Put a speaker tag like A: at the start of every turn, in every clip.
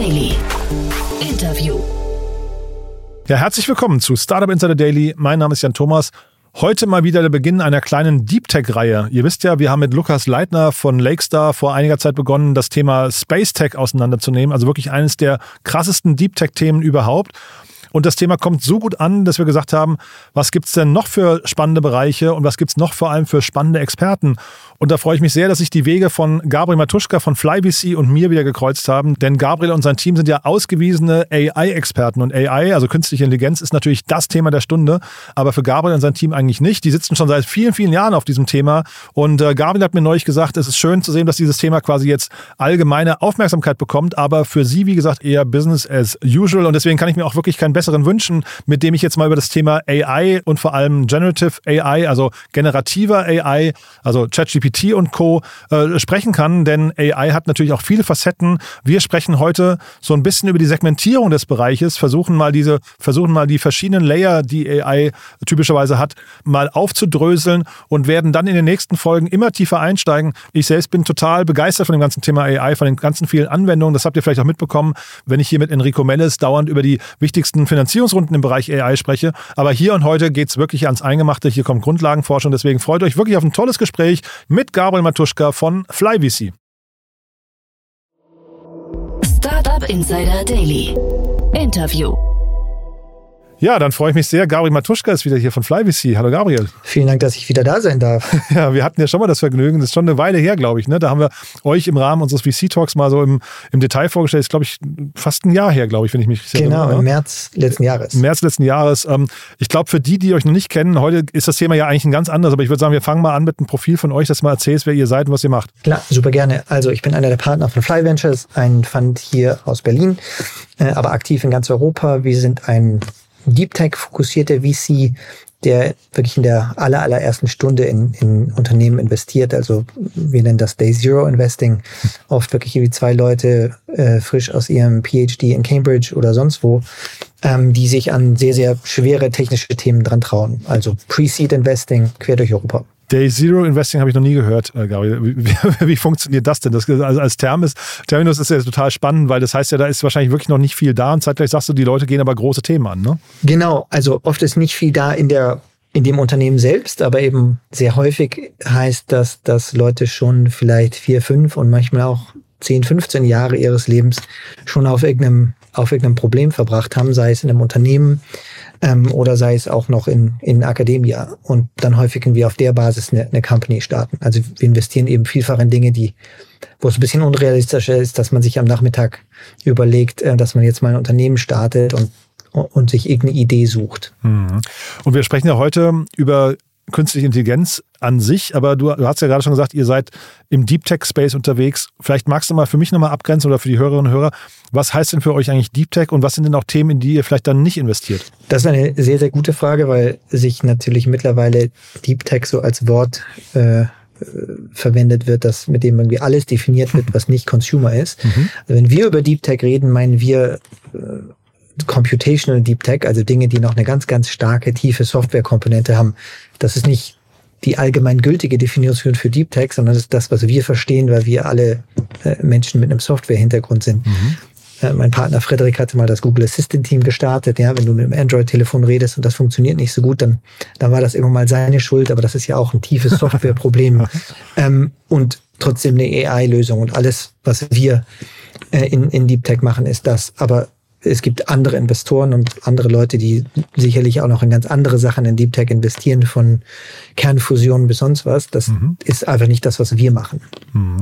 A: Daily. Interview.
B: Ja, herzlich willkommen zu Startup Insider Daily. Mein Name ist Jan Thomas. Heute mal wieder der Beginn einer kleinen Deep Tech-Reihe. Ihr wisst ja, wir haben mit Lukas Leitner von Lakestar vor einiger Zeit begonnen, das Thema Space Tech auseinanderzunehmen. Also wirklich eines der krassesten Deep Tech-Themen überhaupt. Und das Thema kommt so gut an, dass wir gesagt haben, was gibt's denn noch für spannende Bereiche und was gibt's noch vor allem für spannende Experten? Und da freue ich mich sehr, dass sich die Wege von Gabriel Matuschka von FlyVC und mir wieder gekreuzt haben. Denn Gabriel und sein Team sind ja ausgewiesene AI-Experten. Und AI, also künstliche Intelligenz, ist natürlich das Thema der Stunde. Aber für Gabriel und sein Team eigentlich nicht. Die sitzen schon seit vielen, vielen Jahren auf diesem Thema. Und äh, Gabriel hat mir neulich gesagt, es ist schön zu sehen, dass dieses Thema quasi jetzt allgemeine Aufmerksamkeit bekommt. Aber für sie, wie gesagt, eher Business as usual. Und deswegen kann ich mir auch wirklich keinen besseren wünschen, mit dem ich jetzt mal über das Thema AI und vor allem Generative AI, also generativer AI, also ChatGPT und Co. Äh, sprechen kann, denn AI hat natürlich auch viele Facetten. Wir sprechen heute so ein bisschen über die Segmentierung des Bereiches, versuchen mal diese, versuchen mal die verschiedenen Layer, die AI typischerweise hat, mal aufzudröseln und werden dann in den nächsten Folgen immer tiefer einsteigen. Ich selbst bin total begeistert von dem ganzen Thema AI, von den ganzen vielen Anwendungen. Das habt ihr vielleicht auch mitbekommen, wenn ich hier mit Enrico Mellis dauernd über die wichtigsten Finanzierungsrunden im Bereich AI spreche. Aber hier und heute geht es wirklich ans Eingemachte. Hier kommt Grundlagenforschung. Deswegen freut euch wirklich auf ein tolles Gespräch mit Gabriel Matuschka von FlyVC.
A: Startup Insider Daily. Interview.
B: Ja, dann freue ich mich sehr. Gabriel Matuschka ist wieder hier von FlyVC. Hallo Gabriel.
C: Vielen Dank, dass ich wieder da sein darf.
B: Ja, wir hatten ja schon mal das Vergnügen. Das ist schon eine Weile her, glaube ich. Ne? Da haben wir euch im Rahmen unseres VC-Talks mal so im, im Detail vorgestellt. Das ist, glaube ich, fast ein Jahr her, glaube ich, wenn ich mich
C: richtig Genau, erinnere. im März letzten Jahres.
B: Im März letzten Jahres. Ähm, ich glaube, für die, die euch noch nicht kennen, heute ist das Thema ja eigentlich ein ganz anderes. Aber ich würde sagen, wir fangen mal an mit einem Profil von euch, dass du mal erzählst, wer ihr seid und was ihr macht.
C: Klar, super gerne. Also ich bin einer der Partner von Fly Ventures, ein Fund hier aus Berlin, äh, aber aktiv in ganz Europa. Wir sind ein Deep Tech fokussierte VC, der wirklich in der aller, allerersten Stunde in, in Unternehmen investiert. Also wir nennen das Day Zero Investing. Oft wirklich wie zwei Leute äh, frisch aus ihrem PhD in Cambridge oder sonst wo, ähm, die sich an sehr, sehr schwere technische Themen dran trauen. Also Pre-Seed Investing quer durch Europa.
B: Day Zero Investing habe ich noch nie gehört, äh, Gabriel. Wie, wie, funktioniert das denn? Das, also als Terminus, Terminus ist ja total spannend, weil das heißt ja, da ist wahrscheinlich wirklich noch nicht viel da und zeitgleich sagst du, die Leute gehen aber große Themen an, ne?
C: Genau, also oft ist nicht viel da in der in dem Unternehmen selbst, aber eben sehr häufig heißt das, dass Leute schon vielleicht vier, fünf und manchmal auch 10, 15 Jahre ihres Lebens schon auf irgendeinem, auf irgendeinem Problem verbracht haben, sei es in einem Unternehmen, ähm, oder sei es auch noch in, in Akademia und dann häufig irgendwie auf der Basis eine, eine Company starten. Also wir investieren eben vielfach in Dinge, die, wo es ein bisschen unrealistischer ist, dass man sich am Nachmittag überlegt, äh, dass man jetzt mal ein Unternehmen startet und und sich irgendeine Idee sucht.
B: Mhm. Und wir sprechen ja heute über künstliche Intelligenz an sich, aber du, du hast ja gerade schon gesagt, ihr seid im Deep Tech Space unterwegs. Vielleicht magst du mal für mich nochmal abgrenzen oder für die Hörerinnen und Hörer, was heißt denn für euch eigentlich Deep Tech und was sind denn auch Themen, in die ihr vielleicht dann nicht investiert?
C: Das ist eine sehr, sehr gute Frage, weil sich natürlich mittlerweile Deep Tech so als Wort äh, verwendet wird, das mit dem irgendwie alles definiert wird, was nicht Consumer ist. Mhm. Also wenn wir über Deep Tech reden, meinen wir äh, Computational Deep Tech, also Dinge, die noch eine ganz, ganz starke, tiefe Softwarekomponente haben. Das ist nicht die allgemein gültige Definition für Deep Tech, sondern das ist das, was wir verstehen, weil wir alle äh, Menschen mit einem Software-Hintergrund sind. Mhm. Äh, mein Partner Frederik hatte mal das Google Assistant Team gestartet. Ja, wenn du mit dem Android-Telefon redest und das funktioniert nicht so gut, dann, dann war das immer mal seine Schuld, aber das ist ja auch ein tiefes Softwareproblem. ähm, und trotzdem eine AI-Lösung und alles, was wir äh, in, in Deep Tech machen, ist das. Aber es gibt andere Investoren und andere Leute, die sicherlich auch noch in ganz andere Sachen in Deep Tech investieren, von Kernfusion bis sonst was. Das mhm. ist einfach nicht das, was wir machen.
B: Mhm.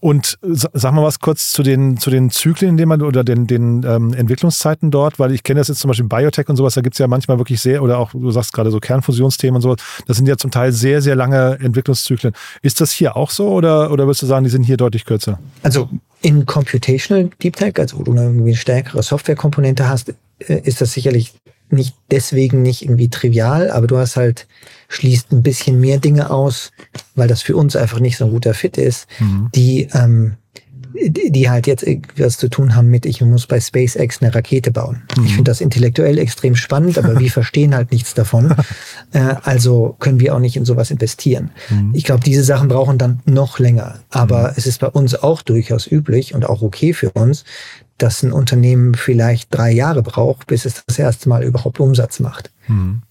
B: Und sag mal was kurz zu den, zu den Zyklen, in denen man oder den, den ähm, Entwicklungszeiten dort, weil ich kenne das jetzt zum Beispiel Biotech und sowas, da gibt es ja manchmal wirklich sehr, oder auch, du sagst gerade so Kernfusionsthemen und sowas, das sind ja zum Teil sehr, sehr lange Entwicklungszyklen. Ist das hier auch so oder, oder würdest du sagen, die sind hier deutlich kürzer?
C: Also in Computational Deep Tech, also wo du irgendwie eine stärkere Softwarekomponente hast, äh, ist das sicherlich nicht deswegen nicht irgendwie trivial, aber du hast halt, schließt ein bisschen mehr Dinge aus, weil das für uns einfach nicht so ein guter Fit ist, mhm. die ähm, die halt jetzt was zu tun haben mit, ich muss bei SpaceX eine Rakete bauen. Mhm. Ich finde das intellektuell extrem spannend, aber wir verstehen halt nichts davon. Äh, also können wir auch nicht in sowas investieren. Mhm. Ich glaube, diese Sachen brauchen dann noch länger. Aber mhm. es ist bei uns auch durchaus üblich und auch okay für uns, dass ein Unternehmen vielleicht drei Jahre braucht, bis es das erste Mal überhaupt Umsatz macht.
B: Mhm.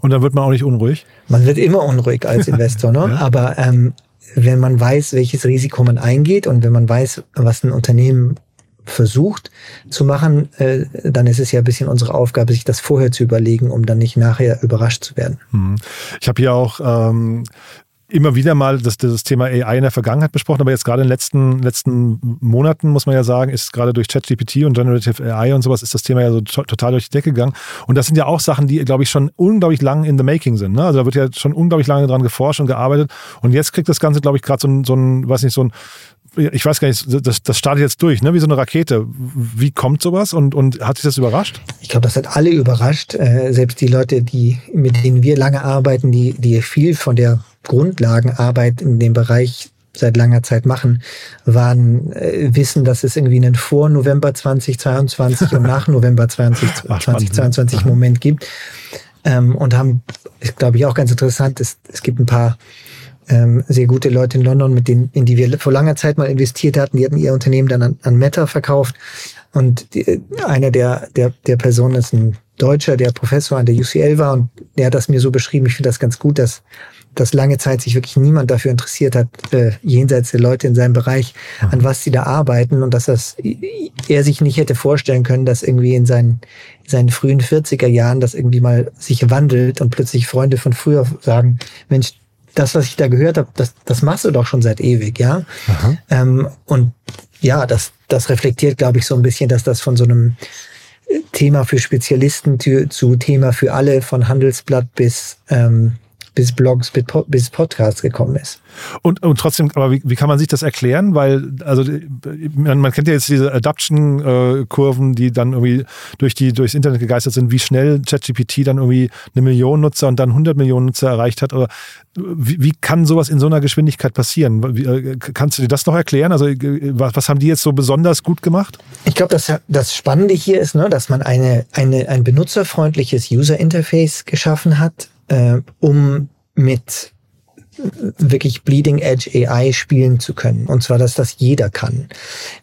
B: Und dann wird man auch nicht unruhig?
C: Man wird immer unruhig als Investor, ne? ja. aber ähm, wenn man weiß, welches Risiko man eingeht und wenn man weiß, was ein Unternehmen versucht zu machen, äh, dann ist es ja ein bisschen unsere Aufgabe, sich das vorher zu überlegen, um dann nicht nachher überrascht zu werden.
B: Mhm. Ich habe hier auch ähm, immer wieder mal das, das Thema AI in der Vergangenheit besprochen, aber jetzt gerade in den letzten, letzten Monaten, muss man ja sagen, ist gerade durch ChatGPT und Generative AI und sowas, ist das Thema ja so total durch die Decke gegangen. Und das sind ja auch Sachen, die, glaube ich, schon unglaublich lang in the making sind. Ne? Also da wird ja schon unglaublich lange dran geforscht und gearbeitet. Und jetzt kriegt das Ganze, glaube ich, gerade so ein, so ein, weiß nicht, so ein ich weiß gar nicht, das, das startet jetzt durch, ne? wie so eine Rakete. Wie kommt sowas und, und hat sich das überrascht?
C: Ich glaube, das hat alle überrascht. Äh, selbst die Leute, die, mit denen wir lange arbeiten, die, die viel von der Grundlagenarbeit in dem Bereich seit langer Zeit machen, waren, äh, wissen, dass es irgendwie einen vor November 2022 und nach November 20, 2022 Moment gibt. Ähm, und haben, ist glaube ich auch ganz interessant, es, es gibt ein paar ähm, sehr gute Leute in London, mit denen, in die wir vor langer Zeit mal investiert hatten. Die hatten ihr Unternehmen dann an, an Meta verkauft. Und die, einer der, der, der Personen ist ein Deutscher, der Professor an der UCL war und der hat das mir so beschrieben. Ich finde das ganz gut, dass dass lange Zeit sich wirklich niemand dafür interessiert hat, äh, jenseits der Leute in seinem Bereich, an mhm. was sie da arbeiten und dass das er sich nicht hätte vorstellen können, dass irgendwie in seinen, in seinen frühen 40er Jahren das irgendwie mal sich wandelt und plötzlich Freunde von früher sagen, Mensch, das, was ich da gehört habe, das, das machst du doch schon seit ewig, ja. Ähm, und ja, das, das reflektiert, glaube ich, so ein bisschen, dass das von so einem Thema für Spezialisten zu, zu Thema für alle, von Handelsblatt bis ähm, bis Blogs, bis Podcasts gekommen ist.
B: Und, und trotzdem, aber wie, wie kann man sich das erklären? Weil, also man, man kennt ja jetzt diese Adoption-Kurven, die dann irgendwie durch die, durchs Internet gegeistert sind, wie schnell ChatGPT dann irgendwie eine Million Nutzer und dann 100 Millionen Nutzer erreicht hat. Aber wie, wie kann sowas in so einer Geschwindigkeit passieren? Wie, äh, kannst du dir das noch erklären? Also was, was haben die jetzt so besonders gut gemacht?
C: Ich glaube, das, das Spannende hier ist, ne, dass man eine, eine, ein benutzerfreundliches User-Interface geschaffen hat, äh, um mit wirklich Bleeding Edge AI spielen zu können. Und zwar, dass das jeder kann.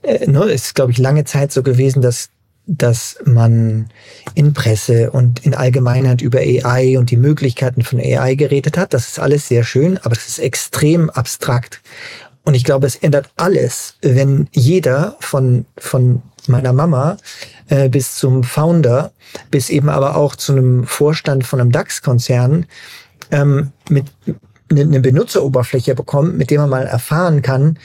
C: Äh, ne, ist, glaube ich, lange Zeit so gewesen, dass dass man in Presse und in Allgemeinheit über AI und die Möglichkeiten von AI geredet hat. Das ist alles sehr schön, aber es ist extrem abstrakt. Und ich glaube, es ändert alles, wenn jeder von, von meiner Mama äh, bis zum Founder, bis eben aber auch zu einem Vorstand von einem DAX-Konzern ähm, mit eine ne Benutzeroberfläche bekommt, mit dem man mal erfahren kann,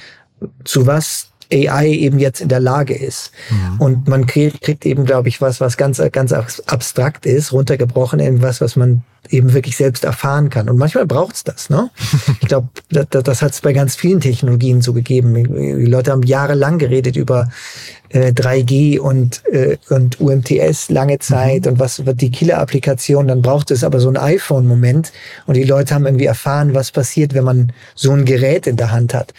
C: zu was AI eben jetzt in der Lage ist. Mhm. Und man kriegt, kriegt eben, glaube ich, was, was ganz, ganz abstrakt ist, runtergebrochen, irgendwas, was man eben wirklich selbst erfahren kann. Und manchmal braucht's das. Ne? Ich glaube, das, das hat es bei ganz vielen Technologien so gegeben. Die Leute haben jahrelang geredet über äh, 3G und, äh, und UMTS lange Zeit mhm. und was wird die Killer-Applikation. Dann braucht es aber so ein iPhone-Moment und die Leute haben irgendwie erfahren, was passiert, wenn man so ein Gerät in der Hand hat.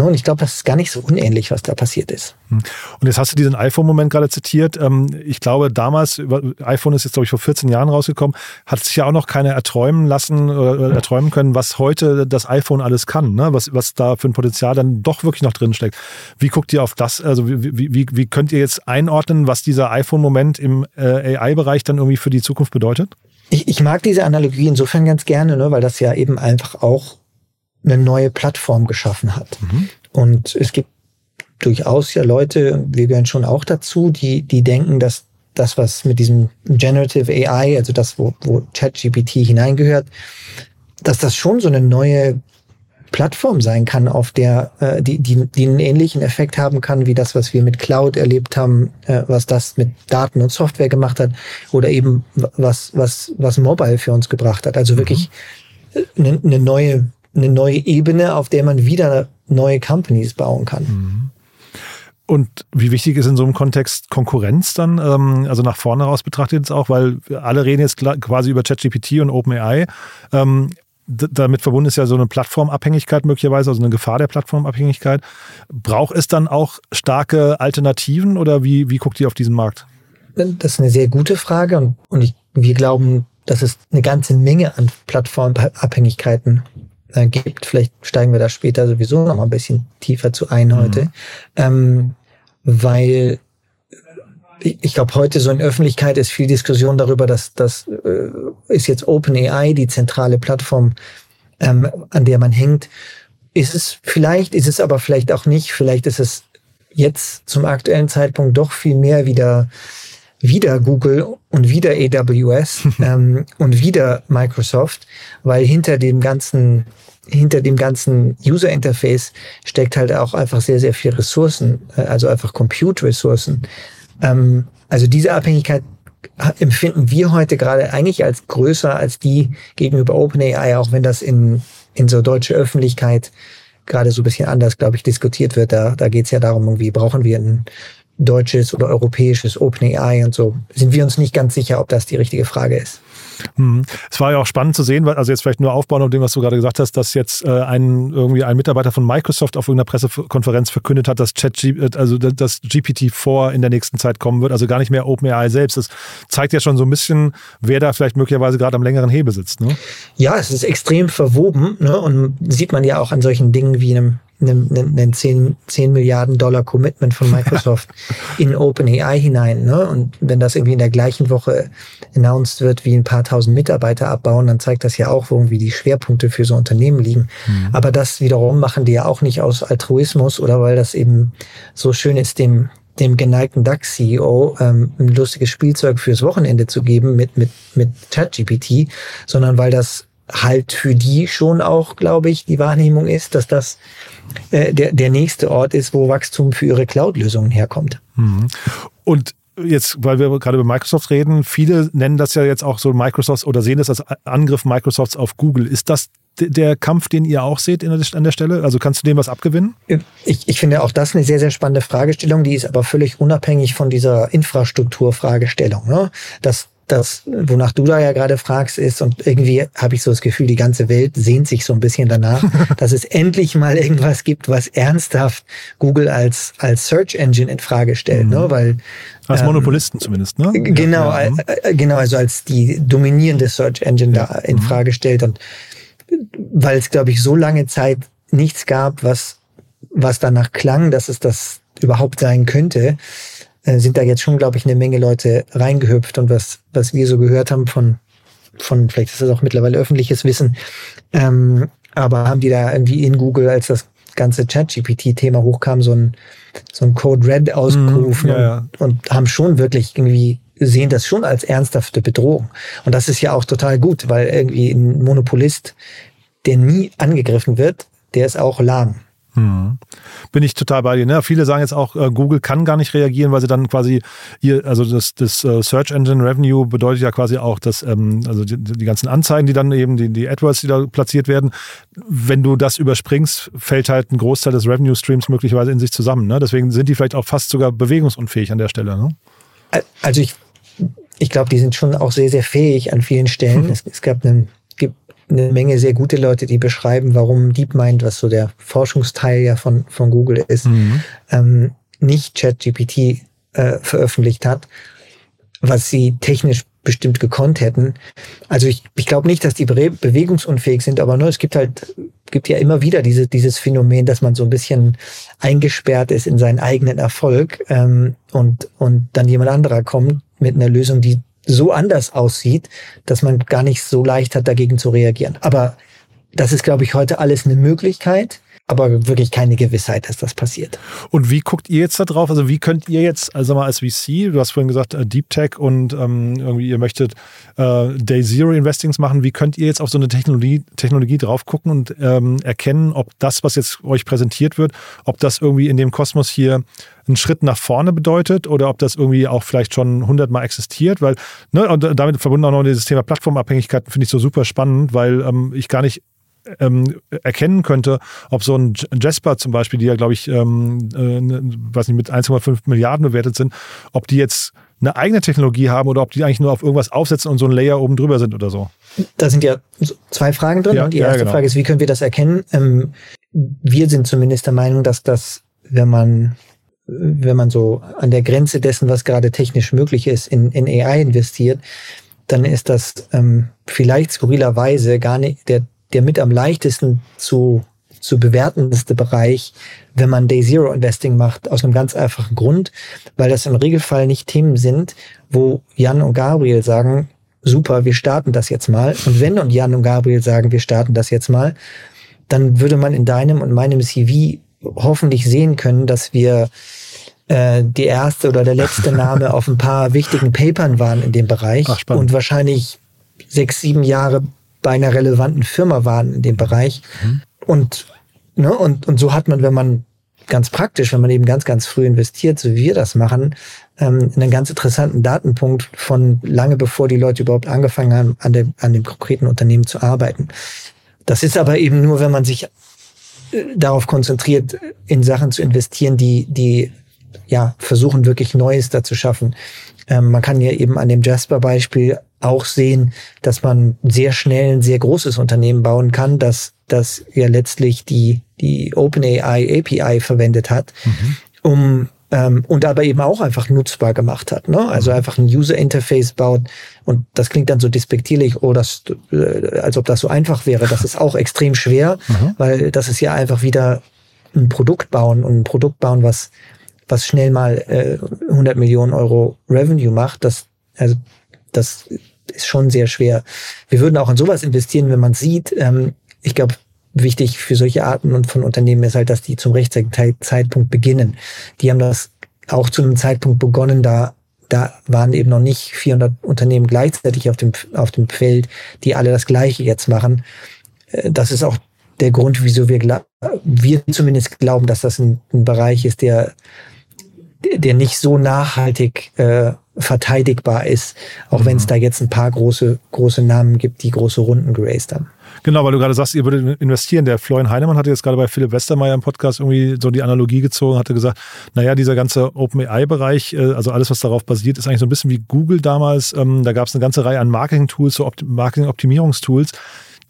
C: Ne, und ich glaube, das ist gar nicht so unähnlich, was da passiert ist.
B: Hm. Und jetzt hast du diesen iPhone-Moment gerade zitiert. Ähm, ich glaube, damals, iPhone ist jetzt, glaube ich, vor 14 Jahren rausgekommen, hat sich ja auch noch keiner erträumen lassen oder erträumen können, was heute das iPhone alles kann, ne? was, was da für ein Potenzial dann doch wirklich noch drin steckt. Wie guckt ihr auf das? Also wie, wie, wie könnt ihr jetzt einordnen, was dieser iPhone-Moment im äh, AI-Bereich dann irgendwie für die Zukunft bedeutet?
C: Ich, ich mag diese Analogie insofern ganz gerne, ne, weil das ja eben einfach auch eine neue Plattform geschaffen hat. Mhm. Und es gibt durchaus ja Leute, wir gehören schon auch dazu, die, die denken, dass das, was mit diesem Generative AI, also das, wo, wo ChatGPT hineingehört, dass das schon so eine neue Plattform sein kann, auf der äh, die, die, die einen ähnlichen Effekt haben kann, wie das, was wir mit Cloud erlebt haben, äh, was das mit Daten und Software gemacht hat, oder eben was, was, was Mobile für uns gebracht hat. Also wirklich eine, eine neue eine neue Ebene, auf der man wieder neue Companies bauen kann. Mhm.
B: Und wie wichtig ist in so einem Kontext Konkurrenz dann, ähm, also nach vorne raus betrachtet jetzt auch, weil alle reden jetzt quasi über ChatGPT und OpenAI. Ähm, damit verbunden ist ja so eine Plattformabhängigkeit möglicherweise, also eine Gefahr der Plattformabhängigkeit. Braucht es dann auch starke Alternativen oder wie, wie guckt ihr auf diesen Markt?
C: Das ist eine sehr gute Frage und, und ich, wir glauben, dass es eine ganze Menge an Plattformabhängigkeiten äh, gibt. Vielleicht steigen wir da später sowieso noch mal ein bisschen tiefer zu ein heute. Mhm. Ähm, weil ich glaube, heute so in Öffentlichkeit ist viel Diskussion darüber, dass das äh, ist jetzt OpenAI die zentrale Plattform, ähm, an der man hängt. Ist es vielleicht, ist es aber vielleicht auch nicht. Vielleicht ist es jetzt zum aktuellen Zeitpunkt doch viel mehr wieder wieder Google und wieder AWS ähm, und wieder Microsoft, weil hinter dem ganzen hinter dem ganzen User Interface steckt halt auch einfach sehr sehr viel Ressourcen, äh, also einfach Compute Ressourcen. Ähm, also diese Abhängigkeit empfinden wir heute gerade eigentlich als größer als die gegenüber OpenAI, auch wenn das in in so deutsche Öffentlichkeit gerade so ein bisschen anders, glaube ich, diskutiert wird. Da, da geht es ja darum, irgendwie brauchen wir ein deutsches oder europäisches OpenAI und so. Sind wir uns nicht ganz sicher, ob das die richtige Frage ist.
B: Hm. Es war ja auch spannend zu sehen, also jetzt vielleicht nur aufbauen auf dem, was du gerade gesagt hast, dass jetzt äh, ein irgendwie ein Mitarbeiter von Microsoft auf irgendeiner Pressekonferenz verkündet hat, dass Chat, äh, also das GPT-4 in der nächsten Zeit kommen wird, also gar nicht mehr OpenAI selbst. Das zeigt ja schon so ein bisschen, wer da vielleicht möglicherweise gerade am längeren Hebel sitzt. Ne?
C: Ja, es ist extrem verwoben ne? und sieht man ja auch an solchen Dingen wie einem einen 10, 10 Milliarden Dollar Commitment von Microsoft in OpenAI hinein. Ne? Und wenn das irgendwie in der gleichen Woche announced wird, wie ein paar tausend Mitarbeiter abbauen, dann zeigt das ja auch, wo irgendwie die Schwerpunkte für so Unternehmen liegen. Mhm. Aber das wiederum machen die ja auch nicht aus Altruismus oder weil das eben so schön ist, dem dem geneigten DAX-CEO ähm, ein lustiges Spielzeug fürs Wochenende zu geben mit, mit, mit ChatGPT, sondern weil das halt für die schon auch, glaube ich, die Wahrnehmung ist, dass das äh, der, der nächste Ort ist, wo Wachstum für ihre Cloud-Lösungen herkommt.
B: Mhm. Und jetzt, weil wir gerade über Microsoft reden, viele nennen das ja jetzt auch so Microsoft oder sehen das als Angriff Microsofts auf Google. Ist das der Kampf, den ihr auch seht an der Stelle? Also kannst du dem was abgewinnen?
C: Ich, ich finde auch das eine sehr, sehr spannende Fragestellung, die ist aber völlig unabhängig von dieser Infrastrukturfragestellung. Ne? Das das, wonach du da ja gerade fragst, ist, und irgendwie habe ich so das Gefühl, die ganze Welt sehnt sich so ein bisschen danach, dass es endlich mal irgendwas gibt, was ernsthaft Google als, als Search Engine in Frage stellt, ne? mhm. ne? Weil,
B: als ähm, Monopolisten zumindest, ne?
C: Genau, ja, ja. Äh, genau, also als die dominierende Search Engine ja. da in mhm. Frage stellt und weil es, glaube ich, so lange Zeit nichts gab, was, was danach klang, dass es das überhaupt sein könnte, äh, sind da jetzt schon, glaube ich, eine Menge Leute reingehüpft und was, was wir so gehört haben von, von, vielleicht ist das auch mittlerweile öffentliches Wissen, ähm, aber haben die da irgendwie in Google, als das ganze Chat-GPT-Thema hochkam, so ein, so ein Code Red ausgerufen mm, ja, ja. Und, und haben schon wirklich irgendwie sehen das schon als ernsthafte Bedrohung. Und das ist ja auch total gut, weil irgendwie ein Monopolist, der nie angegriffen wird, der ist auch lahm.
B: Hm. Bin ich total bei dir. Ne? Viele sagen jetzt auch, äh, Google kann gar nicht reagieren, weil sie dann quasi ihr, also das, das uh, Search Engine Revenue bedeutet ja quasi auch, dass ähm, also die, die, ganzen Anzeigen, die dann eben die, die AdWords, die da platziert werden, wenn du das überspringst, fällt halt ein Großteil des Revenue Streams möglicherweise in sich zusammen. Ne? Deswegen sind die vielleicht auch fast sogar bewegungsunfähig an der Stelle. Ne?
C: Also ich, ich glaube, die sind schon auch sehr, sehr fähig an vielen Stellen. Hm. Es, es gab einen eine Menge sehr gute Leute, die beschreiben, warum DeepMind, was so der Forschungsteil ja von, von Google ist, mhm. ähm, nicht ChatGPT äh, veröffentlicht hat, was sie technisch bestimmt gekonnt hätten. Also ich, ich glaube nicht, dass die bewegungsunfähig sind, aber nur es gibt halt, gibt ja immer wieder diese, dieses Phänomen, dass man so ein bisschen eingesperrt ist in seinen eigenen Erfolg ähm, und, und dann jemand anderer kommt mit einer Lösung, die so anders aussieht, dass man gar nicht so leicht hat, dagegen zu reagieren. Aber das ist, glaube ich, heute alles eine Möglichkeit aber wirklich keine Gewissheit, dass das passiert.
B: Und wie guckt ihr jetzt da drauf? Also wie könnt ihr jetzt, also mal als VC, du hast vorhin gesagt äh, Deep Tech und ähm, irgendwie ihr möchtet äh, Day Zero Investings machen, wie könnt ihr jetzt auf so eine Technologie, Technologie drauf gucken und ähm, erkennen, ob das, was jetzt euch präsentiert wird, ob das irgendwie in dem Kosmos hier einen Schritt nach vorne bedeutet oder ob das irgendwie auch vielleicht schon hundertmal existiert, weil, ne, und damit verbunden auch noch dieses Thema Plattformabhängigkeiten finde ich so super spannend, weil ähm, ich gar nicht ähm, erkennen könnte, ob so ein Jasper zum Beispiel, die ja, glaube ich, ähm, äh, ne, weiß nicht, mit 1,5 Milliarden bewertet sind, ob die jetzt eine eigene Technologie haben oder ob die eigentlich nur auf irgendwas aufsetzen und so ein Layer oben drüber sind oder so.
C: Da sind ja zwei Fragen drin. Ja, die erste ja, genau. Frage ist, wie können wir das erkennen? Ähm, wir sind zumindest der Meinung, dass das, wenn man wenn man so an der Grenze dessen, was gerade technisch möglich ist, in, in AI investiert, dann ist das ähm, vielleicht skurrilerweise gar nicht der der mit am leichtesten zu zu bewertendste Bereich, wenn man Day Zero Investing macht, aus einem ganz einfachen Grund, weil das im Regelfall nicht Themen sind, wo Jan und Gabriel sagen, super, wir starten das jetzt mal. Und wenn und Jan und Gabriel sagen, wir starten das jetzt mal, dann würde man in deinem und meinem CV hoffentlich sehen können, dass wir äh, die erste oder der letzte Name auf ein paar wichtigen Papern waren in dem Bereich
B: Ach,
C: und wahrscheinlich sechs, sieben Jahre bei einer relevanten Firma waren in dem Bereich. Mhm. Und, ne, und, und so hat man, wenn man ganz praktisch, wenn man eben ganz, ganz früh investiert, so wie wir das machen, ähm, einen ganz interessanten Datenpunkt von lange bevor die Leute überhaupt angefangen haben, an dem, an dem konkreten Unternehmen zu arbeiten. Das ist aber eben nur, wenn man sich äh, darauf konzentriert, in Sachen zu investieren, die, die ja versuchen, wirklich Neues da zu schaffen. Ähm, man kann ja eben an dem Jasper-Beispiel auch sehen, dass man sehr schnell ein sehr großes Unternehmen bauen kann, das, das ja letztlich die, die OpenAI API verwendet hat, mhm. um ähm, und aber eben auch einfach nutzbar gemacht hat. Ne? Also mhm. einfach ein User Interface baut und das klingt dann so despektierlich, oh, das, äh, als ob das so einfach wäre. Das ist auch extrem schwer, mhm. weil das ist ja einfach wieder ein Produkt bauen und ein Produkt bauen, was was schnell mal äh, 100 Millionen Euro Revenue macht. Das also das ist schon sehr schwer. Wir würden auch in sowas investieren, wenn man sieht. Ähm, ich glaube, wichtig für solche Arten und von Unternehmen ist halt, dass die zum rechtzeitigen Zeitpunkt beginnen. Die haben das auch zu einem Zeitpunkt begonnen, da da waren eben noch nicht 400 Unternehmen gleichzeitig auf dem auf dem Feld, die alle das Gleiche jetzt machen. Äh, das ist auch der Grund, wieso wir wir zumindest glauben, dass das ein, ein Bereich ist, der der nicht so nachhaltig äh, verteidigbar ist, auch mhm. wenn es da jetzt ein paar große, große Namen gibt, die große Runden geraced haben.
B: Genau, weil du gerade sagst, ihr würdet investieren. Der Florian Heinemann hatte jetzt gerade bei Philipp Westermeier im Podcast irgendwie so die Analogie gezogen, hatte gesagt, naja, dieser ganze OpenAI-Bereich, äh, also alles, was darauf basiert, ist eigentlich so ein bisschen wie Google damals. Ähm, da gab es eine ganze Reihe an Marketing-Tools, so Marketing-Optimierungstools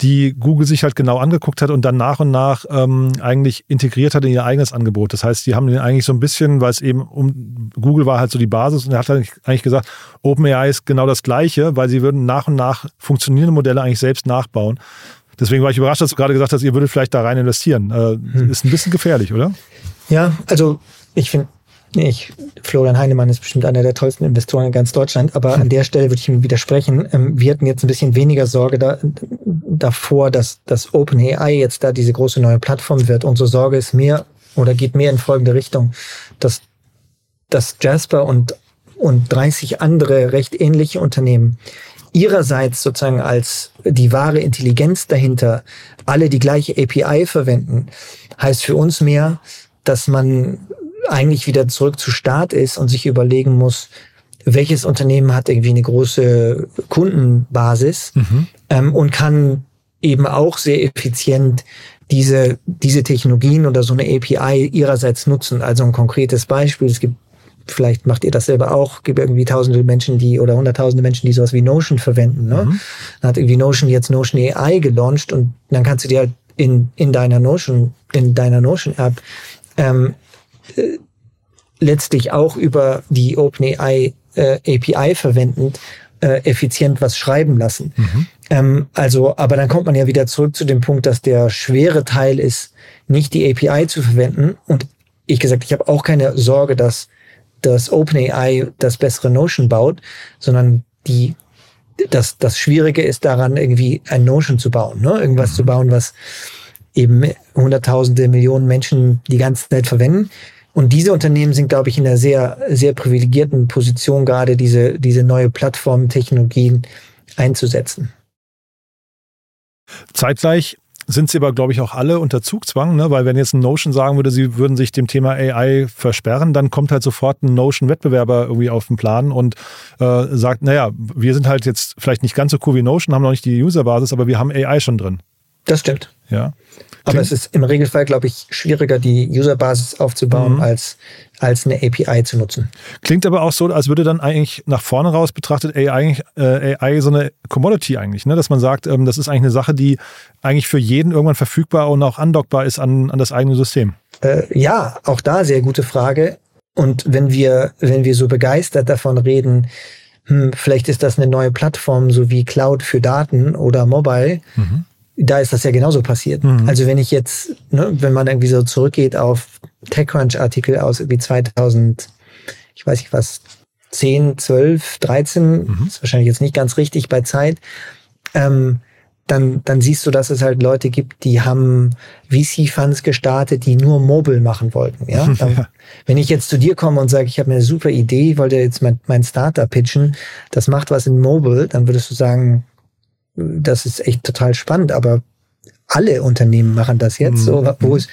B: die Google sich halt genau angeguckt hat und dann nach und nach ähm, eigentlich integriert hat in ihr eigenes Angebot. Das heißt, die haben den eigentlich so ein bisschen, weil es eben um Google war halt so die Basis und er hat eigentlich gesagt, OpenAI ist genau das Gleiche, weil sie würden nach und nach funktionierende Modelle eigentlich selbst nachbauen. Deswegen war ich überrascht, dass du gerade gesagt hast, ihr würdet vielleicht da rein investieren. Äh, hm. Ist ein bisschen gefährlich, oder?
C: Ja, also ich finde ich, Florian Heinemann ist bestimmt einer der tollsten Investoren in ganz Deutschland, aber an der Stelle würde ich ihm widersprechen. Ähm, wir hatten jetzt ein bisschen weniger Sorge da, davor, dass das OpenAI jetzt da diese große neue Plattform wird. Unsere Sorge ist mehr oder geht mehr in folgende Richtung, dass, dass Jasper und, und 30 andere recht ähnliche Unternehmen ihrerseits sozusagen als die wahre Intelligenz dahinter alle die gleiche API verwenden, heißt für uns mehr, dass man eigentlich wieder zurück zu Start ist und sich überlegen muss, welches Unternehmen hat irgendwie eine große Kundenbasis mhm. ähm, und kann eben auch sehr effizient diese, diese Technologien oder so eine API ihrerseits nutzen. Also ein konkretes Beispiel, es gibt, vielleicht macht ihr das selber auch, gibt irgendwie tausende Menschen, die oder hunderttausende Menschen, die sowas wie Notion verwenden. Ne? Mhm. Dann hat irgendwie Notion jetzt Notion AI gelauncht und dann kannst du dir halt in, in deiner Notion, in deiner Notion App ähm, äh, letztlich auch über die OpenAI äh, API verwendend äh, effizient was schreiben lassen. Mhm. Ähm, also, aber dann kommt man ja wieder zurück zu dem Punkt, dass der schwere Teil ist, nicht die API zu verwenden. Und ich gesagt, ich habe auch keine Sorge, dass das OpenAI das bessere Notion baut, sondern die das, das Schwierige ist daran, irgendwie ein Notion zu bauen, ne? Irgendwas mhm. zu bauen, was eben hunderttausende Millionen Menschen die ganze Zeit verwenden. Und diese Unternehmen sind, glaube ich, in einer sehr, sehr privilegierten Position, gerade diese, diese neue Plattformtechnologien einzusetzen.
B: Zeitgleich sind sie aber, glaube ich, auch alle unter Zugzwang, ne? weil wenn jetzt ein Notion sagen würde, sie würden sich dem Thema AI versperren, dann kommt halt sofort ein Notion-Wettbewerber irgendwie auf den Plan und äh, sagt, naja, wir sind halt jetzt vielleicht nicht ganz so cool wie Notion, haben noch nicht die Userbasis, aber wir haben AI schon drin.
C: Das stimmt.
B: Ja.
C: Aber es ist im Regelfall, glaube ich, schwieriger, die Userbasis aufzubauen, mhm. als, als eine API zu nutzen.
B: Klingt aber auch so, als würde dann eigentlich nach vorne raus betrachtet AI, äh, AI so eine Commodity eigentlich, ne? dass man sagt, ähm, das ist eigentlich eine Sache, die eigentlich für jeden irgendwann verfügbar und auch andockbar ist an, an das eigene System.
C: Äh, ja, auch da sehr gute Frage. Und wenn wir, wenn wir so begeistert davon reden, hm, vielleicht ist das eine neue Plattform, so wie Cloud für Daten oder Mobile, mhm da ist das ja genauso passiert. Mhm. Also wenn ich jetzt, ne, wenn man irgendwie so zurückgeht auf TechCrunch-Artikel aus irgendwie 2000, ich weiß nicht was, 10, 12, 13, mhm. ist wahrscheinlich jetzt nicht ganz richtig bei Zeit, ähm, dann, dann siehst du, dass es halt Leute gibt, die haben VC-Funds gestartet, die nur Mobile machen wollten. Ja? Ja. Wenn ich jetzt zu dir komme und sage, ich habe eine super Idee, wollte jetzt mein, mein Startup pitchen, das macht was in Mobile, dann würdest du sagen, das ist echt total spannend, aber alle Unternehmen machen das jetzt, mhm. so, wo es,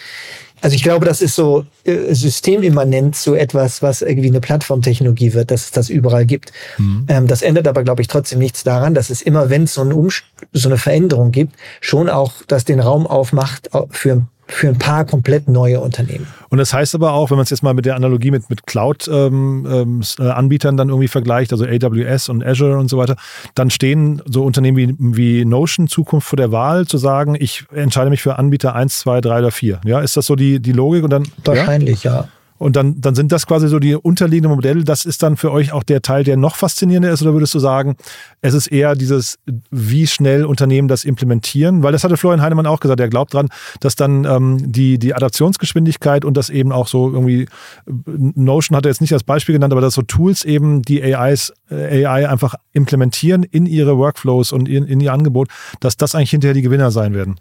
C: also ich glaube, das ist so äh, systemimmanent zu etwas, was irgendwie eine Plattformtechnologie wird, dass es das überall gibt. Mhm. Ähm, das ändert aber, glaube ich, trotzdem nichts daran, dass es immer, wenn es so, ein so eine Veränderung gibt, schon auch das den Raum aufmacht für für ein paar komplett neue Unternehmen.
B: Und das heißt aber auch, wenn man es jetzt mal mit der Analogie mit, mit Cloud-Anbietern ähm, ähm, dann irgendwie vergleicht, also AWS und Azure und so weiter, dann stehen so Unternehmen wie, wie Notion Zukunft vor der Wahl, zu sagen, ich entscheide mich für Anbieter 1, 2, 3 oder 4. Ja, ist das so die, die Logik? Und dann,
C: Wahrscheinlich, ja. ja.
B: Und dann, dann sind das quasi so die unterliegenden Modelle. Das ist dann für euch auch der Teil, der noch faszinierender ist? Oder würdest du sagen, es ist eher dieses, wie schnell Unternehmen das implementieren? Weil das hatte Florian Heinemann auch gesagt. Er glaubt dran, dass dann ähm, die, die Adaptionsgeschwindigkeit und das eben auch so irgendwie, Notion hat er jetzt nicht als Beispiel genannt, aber dass so Tools eben die AIs, äh, AI einfach implementieren in ihre Workflows und in, in ihr Angebot, dass das eigentlich hinterher die Gewinner sein werden.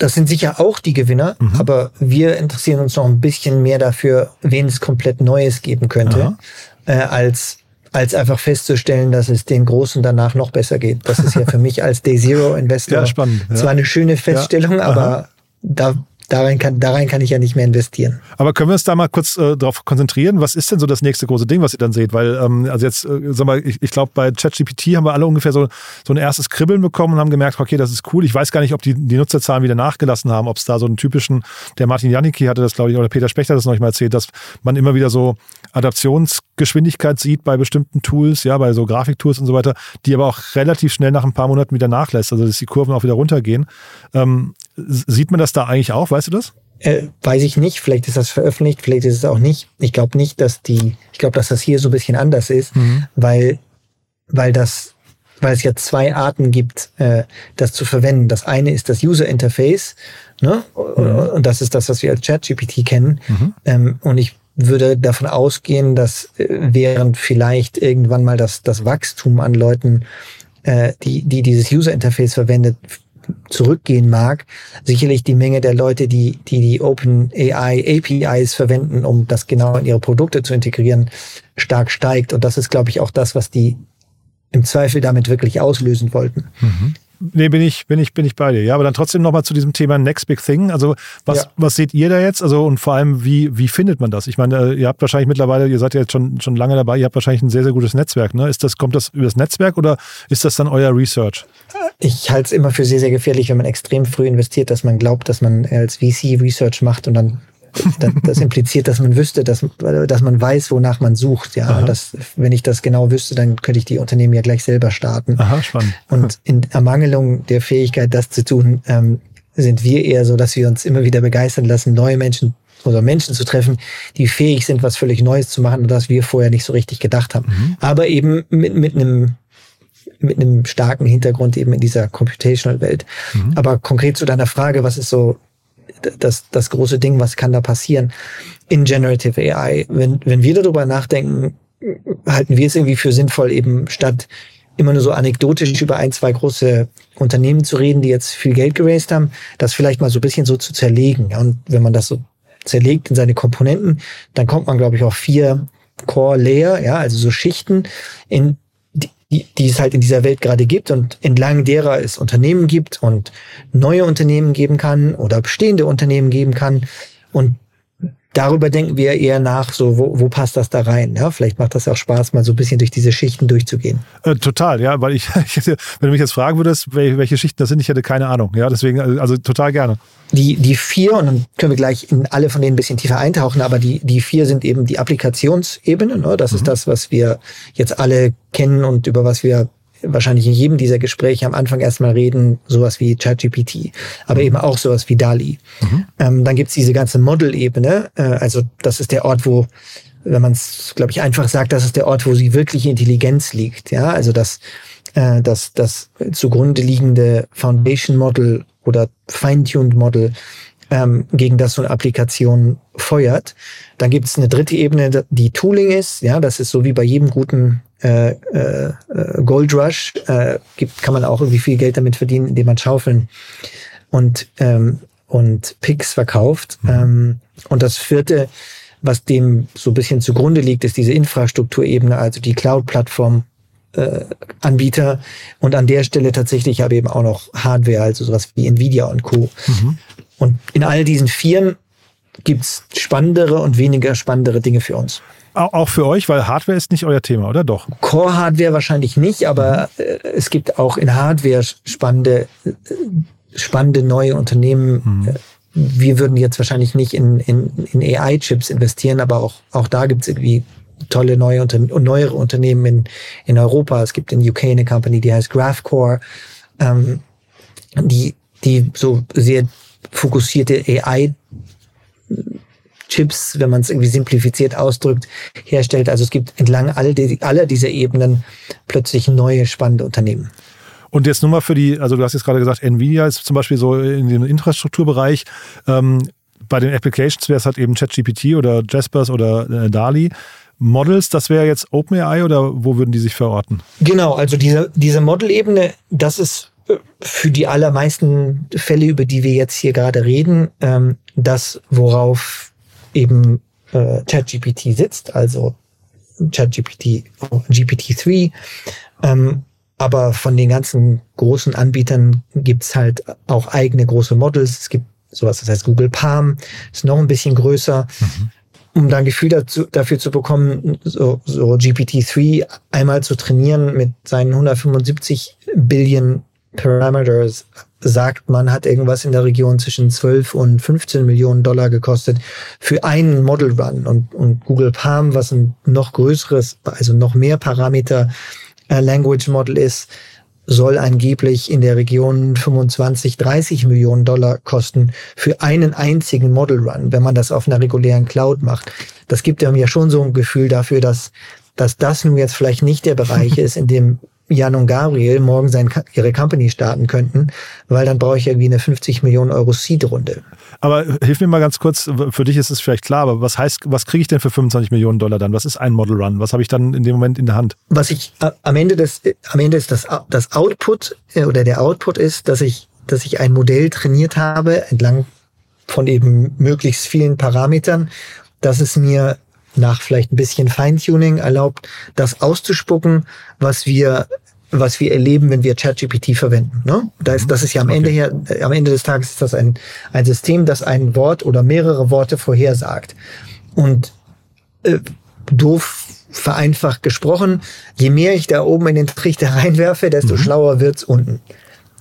C: Das sind sicher auch die Gewinner, mhm. aber wir interessieren uns noch ein bisschen mehr dafür, wen es komplett Neues geben könnte, äh, als als einfach festzustellen, dass es den Großen danach noch besser geht. Das ist ja für mich als Day Zero Investor ja, spannend, ja. zwar eine schöne Feststellung, ja. aber da darein kann, darein kann ich ja nicht mehr investieren.
B: Aber können wir uns da mal kurz äh, darauf konzentrieren? Was ist denn so das nächste große Ding, was ihr dann seht? Weil, ähm, also jetzt, äh, sag mal, ich, ich glaube, bei ChatGPT haben wir alle ungefähr so, so ein erstes Kribbeln bekommen und haben gemerkt, okay, das ist cool. Ich weiß gar nicht, ob die, die Nutzerzahlen wieder nachgelassen haben, ob es da so einen typischen, der Martin Janicki hatte das, glaube ich, oder Peter Spechter hat das noch mal erzählt, dass man immer wieder so Adaptionsgeschwindigkeit sieht bei bestimmten Tools, ja, bei so Grafiktools und so weiter, die aber auch relativ schnell nach ein paar Monaten wieder nachlässt, also dass die Kurven auch wieder runtergehen. Ähm, Sieht man das da eigentlich auch? Weißt du das?
C: Äh, weiß ich nicht. Vielleicht ist das veröffentlicht, vielleicht ist es auch nicht. Ich glaube nicht, dass die, ich glaube, dass das hier so ein bisschen anders ist, mhm. weil, weil das, weil es ja zwei Arten gibt, äh, das zu verwenden. Das eine ist das User Interface, ne? Mhm. Und das ist das, was wir als ChatGPT kennen. Mhm. Ähm, und ich würde davon ausgehen, dass äh, während vielleicht irgendwann mal das, das Wachstum an Leuten, äh, die, die dieses User Interface verwendet, zurückgehen mag, sicherlich die Menge der Leute, die die, die Open AI APIs verwenden, um das genau in ihre Produkte zu integrieren, stark steigt. Und das ist, glaube ich, auch das, was die im Zweifel damit wirklich auslösen wollten.
B: Mhm. Nee, bin ich, bin ich, bin ich bei dir. Ja, aber dann trotzdem nochmal zu diesem Thema Next Big Thing. Also, was, ja. was seht ihr da jetzt? Also, und vor allem, wie, wie findet man das? Ich meine, ihr habt wahrscheinlich mittlerweile, ihr seid ja jetzt schon, schon lange dabei, ihr habt wahrscheinlich ein sehr, sehr gutes Netzwerk, ne? Ist das, kommt das über das Netzwerk oder ist das dann euer Research?
C: Ich halte es immer für sehr, sehr gefährlich, wenn man extrem früh investiert, dass man glaubt, dass man als VC Research macht und dann das, das impliziert, dass man wüsste, dass, dass man weiß, wonach man sucht. Ja, das, wenn ich das genau wüsste, dann könnte ich die Unternehmen ja gleich selber starten.
B: Aha, spannend.
C: Und in Ermangelung der Fähigkeit, das zu tun, ähm, sind wir eher so, dass wir uns immer wieder begeistern lassen, neue Menschen oder Menschen zu treffen, die fähig sind, was völlig Neues zu machen und das wir vorher nicht so richtig gedacht haben. Mhm. Aber eben mit, mit einem mit einem starken Hintergrund eben in dieser Computational Welt. Mhm. Aber konkret zu deiner Frage, was ist so das, das große Ding, was kann da passieren in Generative AI. Wenn, wenn wir darüber nachdenken, halten wir es irgendwie für sinnvoll, eben statt immer nur so anekdotisch über ein, zwei große Unternehmen zu reden, die jetzt viel Geld geraced haben, das vielleicht mal so ein bisschen so zu zerlegen. Und wenn man das so zerlegt in seine Komponenten, dann kommt man, glaube ich, auf vier Core Layer, ja, also so Schichten, in die, die es halt in dieser Welt gerade gibt und entlang derer es Unternehmen gibt und neue Unternehmen geben kann oder bestehende Unternehmen geben kann. Und darüber denken wir eher nach, so wo, wo passt das da rein? Ja, vielleicht macht das auch Spaß, mal so ein bisschen durch diese Schichten durchzugehen.
B: Äh, total, ja, weil ich, ich hätte, wenn du mich jetzt fragen würdest, welche Schichten das sind, ich hätte keine Ahnung. Ja, deswegen, also, also total gerne.
C: Die, die vier, und dann können wir gleich in alle von denen ein bisschen tiefer eintauchen, aber die, die vier sind eben die Applikationsebene. Ne? Das mhm. ist das, was wir jetzt alle kennen und über was wir wahrscheinlich in jedem dieser Gespräche am Anfang erstmal reden, sowas wie ChatGPT, aber mhm. eben auch sowas wie DALI. Mhm. Ähm, dann gibt's diese ganze Model-Ebene, äh, also das ist der Ort, wo, wenn man es, glaube ich, einfach sagt, das ist der Ort, wo sie wirkliche Intelligenz liegt. Ja, also das, äh, das, das zugrunde liegende Foundation Model oder fine-tuned Model, ähm, gegen das so eine Applikation feuert. Dann gibt es eine dritte Ebene, die Tooling ist. Ja, das ist so wie bei jedem guten äh, äh, Gold Rush. Äh, gibt, kann man auch irgendwie viel Geld damit verdienen, indem man Schaufeln und ähm, und Picks verkauft. Mhm. Ähm, und das vierte, was dem so ein bisschen zugrunde liegt, ist diese Infrastrukturebene, also die Cloud-Plattform, äh, Anbieter und an der Stelle tatsächlich aber eben auch noch Hardware, also sowas wie Nvidia und Co. Mhm. Und in all diesen Vieren gibt's spannendere und weniger spannendere Dinge für uns.
B: Auch für euch, weil Hardware ist nicht euer Thema, oder doch?
C: Core-Hardware wahrscheinlich nicht, aber äh, es gibt auch in Hardware spannende, äh, spannende neue Unternehmen. Mhm. Äh, wir würden jetzt wahrscheinlich nicht in, in, in AI-Chips investieren, aber auch, auch da gibt's irgendwie tolle neue Unter neuere Unternehmen in, in Europa. Es gibt in UK eine Company, die heißt GraphCore, ähm, die, die so sehr fokussierte AI Chips, wenn man es irgendwie simplifiziert ausdrückt, herstellt. Also es gibt entlang all die, aller dieser Ebenen plötzlich neue spannende Unternehmen.
B: Und jetzt nur mal für die, also du hast jetzt gerade gesagt, Nvidia ist zum Beispiel so in dem Infrastrukturbereich. Ähm, bei den Applications wäre es halt eben ChatGPT oder Jaspers oder äh, DALI. Models, das wäre jetzt OpenAI oder wo würden die sich verorten?
C: Genau, also diese, diese Model-Ebene, das ist äh, für die allermeisten Fälle, über die wir jetzt hier gerade reden, ähm, das, worauf eben äh, ChatGPT sitzt, also ChatGPT, GPT-3. Ähm, aber von den ganzen großen Anbietern gibt's halt auch eigene große Models. Es gibt sowas, das heißt Google Palm, ist noch ein bisschen größer. Mhm um da ein Gefühl dazu, dafür zu bekommen, so, so GPT-3 einmal zu trainieren mit seinen 175 Billion Parameters, sagt man, hat irgendwas in der Region zwischen 12 und 15 Millionen Dollar gekostet für einen Model Run. Und, und Google Palm, was ein noch größeres, also noch mehr Parameter äh, Language Model ist, soll angeblich in der Region 25, 30 Millionen Dollar kosten für einen einzigen Model Run, wenn man das auf einer regulären Cloud macht. Das gibt ja mir schon so ein Gefühl dafür, dass, dass das nun jetzt vielleicht nicht der Bereich ist, in dem Jan und Gabriel morgen sein, ihre Company starten könnten, weil dann brauche ich irgendwie eine 50 Millionen Euro Seed-Runde.
B: Aber hilf mir mal ganz kurz, für dich ist es vielleicht klar, aber was heißt, was kriege ich denn für 25 Millionen Dollar dann? Was ist ein Model Run? Was habe ich dann in dem Moment in der Hand?
C: Was ich am Ende des, am Ende ist das, das Output äh, oder der Output ist, dass ich, dass ich ein Modell trainiert habe entlang von eben möglichst vielen Parametern, dass es mir nach vielleicht ein bisschen Feintuning erlaubt, das auszuspucken, was wir was wir erleben, wenn wir ChatGPT verwenden. Ne? Da ist, das ist ja am Ende her, äh, am Ende des Tages ist das ein, ein System, das ein Wort oder mehrere Worte vorhersagt. Und äh, doof vereinfacht gesprochen, je mehr ich da oben in den Trichter reinwerfe, desto mhm. schlauer wird's unten.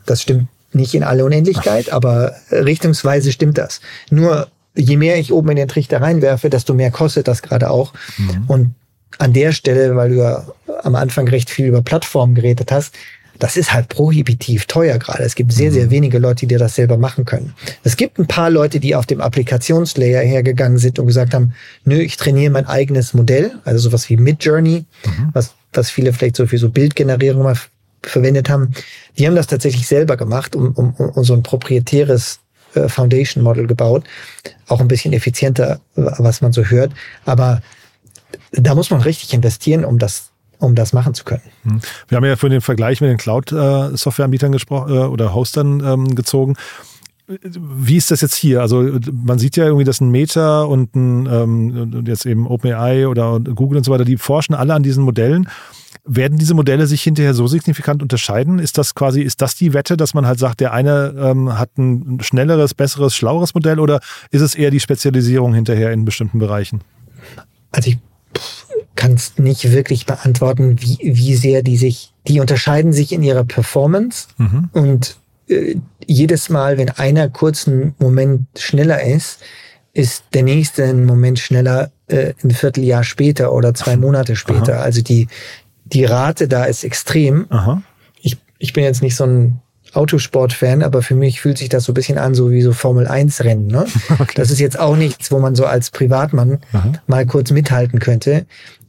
C: Das stimmt nicht in alle Unendlichkeit, aber richtungsweise stimmt das. Nur je mehr ich oben in den Trichter reinwerfe, desto mehr kostet das gerade auch. Mhm. Und an der Stelle, weil du ja am Anfang recht viel über Plattformen geredet hast, das ist halt prohibitiv teuer gerade. Es gibt sehr, sehr mhm. wenige Leute, die das selber machen können. Es gibt ein paar Leute, die auf dem Applikationslayer hergegangen sind und gesagt haben, nö, ich trainiere mein eigenes Modell, also sowas wie Midjourney, mhm. was, was viele vielleicht so für so Bildgenerierung mal verwendet haben. Die haben das tatsächlich selber gemacht und um, um, um so ein proprietäres äh, Foundation Model gebaut. Auch ein bisschen effizienter, was man so hört. Aber da muss man richtig investieren, um das um das machen zu können.
B: Hm. Wir haben ja vorhin den Vergleich mit den Cloud-Software-Anbietern gesprochen äh, oder Hostern ähm, gezogen. Wie ist das jetzt hier? Also man sieht ja irgendwie, dass ein Meta und ein, ähm, jetzt eben OpenAI oder Google und so weiter, die forschen alle an diesen Modellen. Werden diese Modelle sich hinterher so signifikant unterscheiden? Ist das quasi, ist das die Wette, dass man halt sagt, der eine ähm, hat ein schnelleres, besseres, schlaueres Modell oder ist es eher die Spezialisierung hinterher in bestimmten Bereichen?
C: Also ich kannst nicht wirklich beantworten, wie, wie sehr die sich, die unterscheiden sich in ihrer Performance mhm. und jedes Mal, wenn einer kurzen Moment schneller ist, ist der nächste einen Moment schneller äh, ein Vierteljahr später oder zwei Monate später. Aha. Also die, die Rate da ist extrem. Aha. Ich, ich bin jetzt nicht so ein Autosport-Fan, aber für mich fühlt sich das so ein bisschen an, so wie so Formel-1-Rennen. Ne? Okay. Das ist jetzt auch nichts, wo man so als Privatmann Aha. mal kurz mithalten könnte.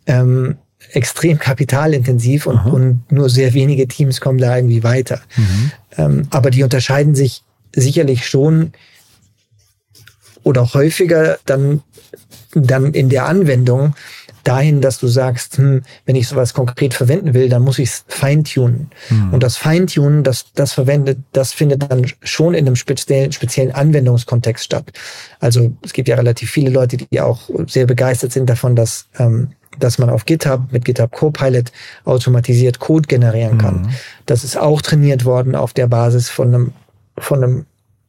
C: Ähm, extrem kapitalintensiv und, und, nur sehr wenige Teams kommen da irgendwie weiter. Mhm. Ähm, aber die unterscheiden sich sicherlich schon oder häufiger dann, dann in der Anwendung dahin, dass du sagst, hm, wenn ich sowas konkret verwenden will, dann muss ich es feintunen. Hm. Und das Feintunen, das, das verwendet, das findet dann schon in einem speziellen, speziellen Anwendungskontext statt. Also es gibt ja relativ viele Leute, die auch sehr begeistert sind davon, dass, ähm, dass man auf GitHub mit GitHub Copilot automatisiert Code generieren kann. Hm. Das ist auch trainiert worden auf der Basis von einem, von einem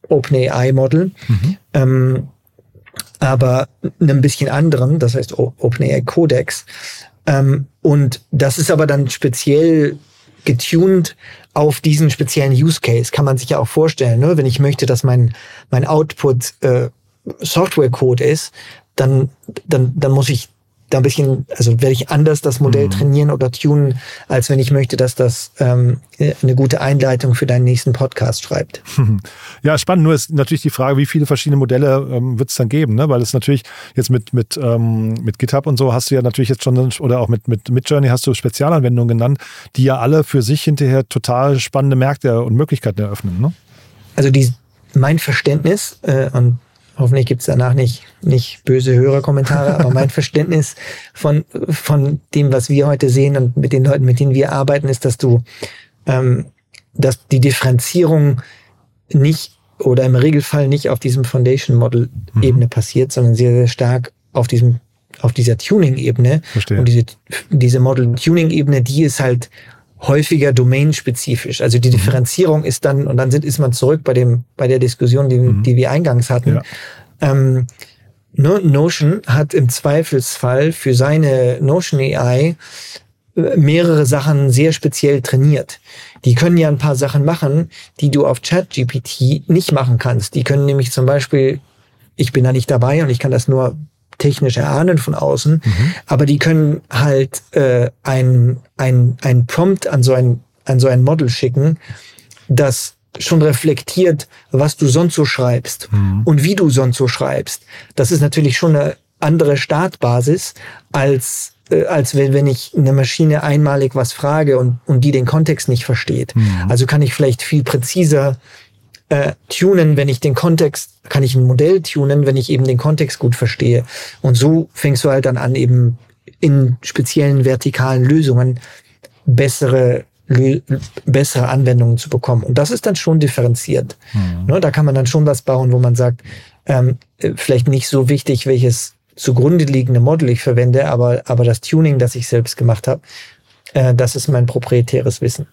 C: OpenAI-Model. Mhm. Ähm, aber einem bisschen anderen, das heißt OpenAI Codex. Ähm, und das ist aber dann speziell getuned auf diesen speziellen Use Case. Kann man sich ja auch vorstellen, ne? wenn ich möchte, dass mein, mein Output äh, Software-Code ist, dann, dann, dann muss ich da ein bisschen, also werde ich anders das Modell mhm. trainieren oder tunen, als wenn ich möchte, dass das ähm, eine gute Einleitung für deinen nächsten Podcast schreibt.
B: Ja, spannend. Nur ist natürlich die Frage, wie viele verschiedene Modelle ähm, wird es dann geben, ne? Weil es natürlich jetzt mit, mit, ähm, mit GitHub und so hast du ja natürlich jetzt schon, oder auch mit, mit Midjourney hast du Spezialanwendungen genannt, die ja alle für sich hinterher total spannende Märkte und Möglichkeiten eröffnen. Ne?
C: Also die, mein Verständnis, äh, und Hoffentlich gibt es danach nicht, nicht böse Hörerkommentare, aber mein Verständnis von, von dem, was wir heute sehen und mit den Leuten, mit denen wir arbeiten, ist, dass du, ähm, dass die Differenzierung nicht oder im Regelfall nicht auf diesem Foundation Model Ebene mhm. passiert, sondern sehr, sehr stark auf diesem, auf dieser Tuning Ebene. Und diese, diese Model Tuning Ebene, die ist halt häufiger domainspezifisch. Also die mhm. Differenzierung ist dann, und dann sind, ist man zurück bei dem, bei der Diskussion, die, mhm. die wir eingangs hatten. Ja. Ähm, Notion hat im Zweifelsfall für seine Notion AI äh, mehrere Sachen sehr speziell trainiert. Die können ja ein paar Sachen machen, die du auf ChatGPT nicht machen kannst. Die können nämlich zum Beispiel, ich bin da nicht dabei und ich kann das nur technisch erahnen von außen, mhm. aber die können halt äh, ein, ein, ein Prompt an so ein, an so ein Model schicken, das schon reflektiert, was du sonst so schreibst mhm. und wie du sonst so schreibst. Das ist natürlich schon eine andere Startbasis als äh, als wenn, wenn ich eine Maschine einmalig was frage und, und die den Kontext nicht versteht. Mhm. Also kann ich vielleicht viel präziser äh, tunen, wenn ich den Kontext, kann ich ein Modell tunen, wenn ich eben den Kontext gut verstehe. Und so fängst du halt dann an, eben in speziellen vertikalen Lösungen bessere bessere Anwendungen zu bekommen. Und das ist dann schon differenziert. Mhm. Ne, da kann man dann schon was bauen, wo man sagt, ähm, vielleicht nicht so wichtig, welches zugrunde liegende Model ich verwende, aber, aber das Tuning, das ich selbst gemacht habe, äh, das ist mein proprietäres Wissen.